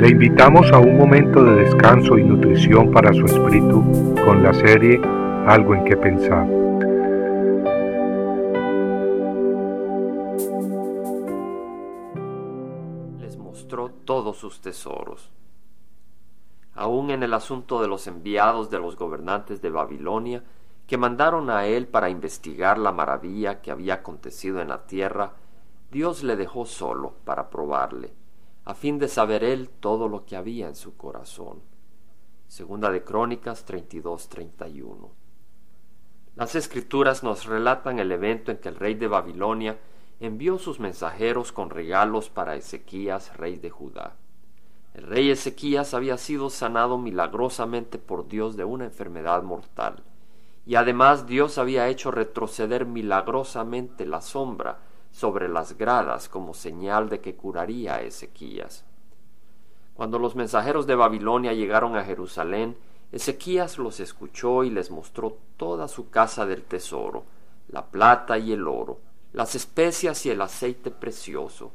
Le invitamos a un momento de descanso y nutrición para su espíritu con la serie Algo en que pensar. Les mostró todos sus tesoros. Aún en el asunto de los enviados de los gobernantes de Babilonia, que mandaron a él para investigar la maravilla que había acontecido en la tierra, Dios le dejó solo para probarle a fin de saber él todo lo que había en su corazón. Segunda de Crónicas 32-31. Las escrituras nos relatan el evento en que el rey de Babilonia envió sus mensajeros con regalos para Ezequías, rey de Judá. El rey Ezequías había sido sanado milagrosamente por Dios de una enfermedad mortal, y además Dios había hecho retroceder milagrosamente la sombra sobre las gradas como señal de que curaría a Ezequías. Cuando los mensajeros de Babilonia llegaron a Jerusalén, Ezequías los escuchó y les mostró toda su casa del tesoro, la plata y el oro, las especias y el aceite precioso,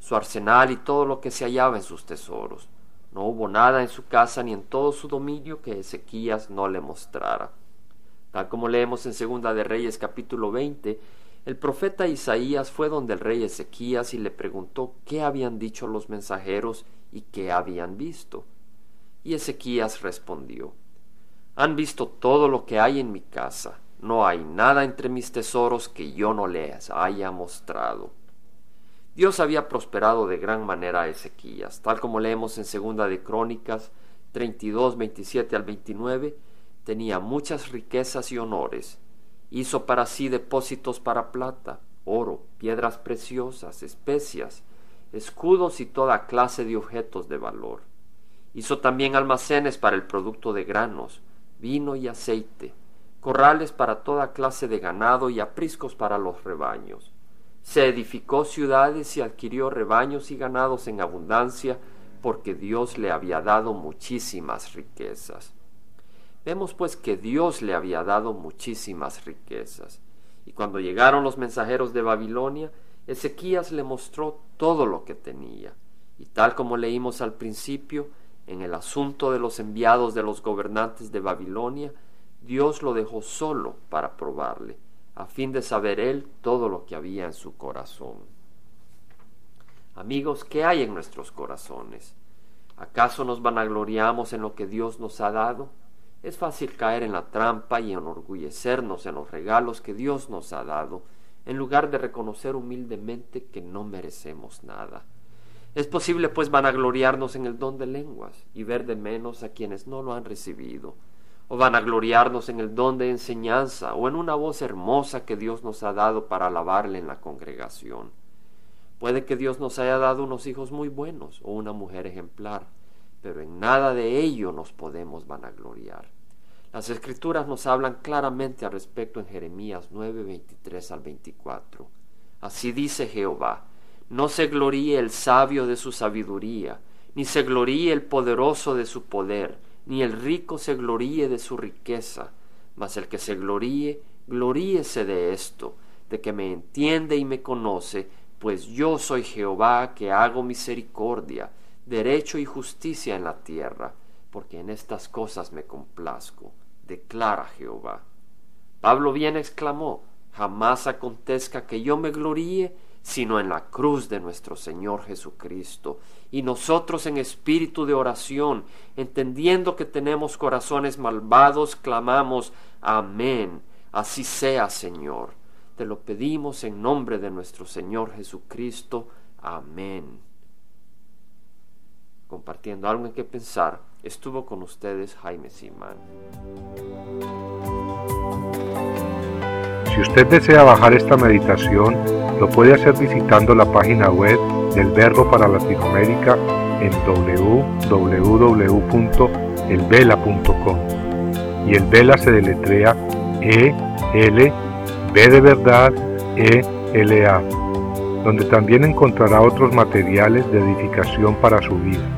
su arsenal y todo lo que se hallaba en sus tesoros. No hubo nada en su casa ni en todo su dominio que Ezequías no le mostrara. Tal como leemos en Segunda de Reyes capítulo 20, el profeta Isaías fue donde el rey Ezequías y le preguntó qué habían dicho los mensajeros y qué habían visto. Y Ezequías respondió, Han visto todo lo que hay en mi casa, no hay nada entre mis tesoros que yo no les haya mostrado. Dios había prosperado de gran manera a Ezequías, tal como leemos en Segunda de Crónicas 32, 27 al 29, tenía muchas riquezas y honores, Hizo para sí depósitos para plata, oro, piedras preciosas, especias, escudos y toda clase de objetos de valor. Hizo también almacenes para el producto de granos, vino y aceite, corrales para toda clase de ganado y apriscos para los rebaños. Se edificó ciudades y adquirió rebaños y ganados en abundancia, porque Dios le había dado muchísimas riquezas. Vemos pues que Dios le había dado muchísimas riquezas. Y cuando llegaron los mensajeros de Babilonia, Ezequías le mostró todo lo que tenía. Y tal como leímos al principio, en el asunto de los enviados de los gobernantes de Babilonia, Dios lo dejó solo para probarle, a fin de saber él todo lo que había en su corazón. Amigos, ¿qué hay en nuestros corazones? ¿Acaso nos vanagloriamos en lo que Dios nos ha dado? Es fácil caer en la trampa y enorgullecernos en los regalos que Dios nos ha dado, en lugar de reconocer humildemente que no merecemos nada. Es posible pues vanagloriarnos en el don de lenguas y ver de menos a quienes no lo han recibido, o vanagloriarnos en el don de enseñanza o en una voz hermosa que Dios nos ha dado para alabarle en la congregación. Puede que Dios nos haya dado unos hijos muy buenos o una mujer ejemplar, pero en nada de ello nos podemos vanagloriar. Las escrituras nos hablan claramente al respecto en Jeremías 9, 23 al 24. Así dice Jehová, no se gloríe el sabio de su sabiduría, ni se gloríe el poderoso de su poder, ni el rico se gloríe de su riqueza, mas el que se gloríe, gloríese de esto, de que me entiende y me conoce, pues yo soy Jehová que hago misericordia, derecho y justicia en la tierra, porque en estas cosas me complazco, declara Jehová. Pablo bien exclamó, jamás acontezca que yo me gloríe, sino en la cruz de nuestro Señor Jesucristo, y nosotros en espíritu de oración, entendiendo que tenemos corazones malvados, clamamos, Amén, así sea, Señor. Te lo pedimos en nombre de nuestro Señor Jesucristo. Amén compartiendo algo en que pensar, estuvo con ustedes Jaime Simán. Si usted desea bajar esta meditación, lo puede hacer visitando la página web del Verbo para Latinoamérica en www.elvela.com. Y el Vela se deletrea E L B de verdad E L A, donde también encontrará otros materiales de edificación para su vida.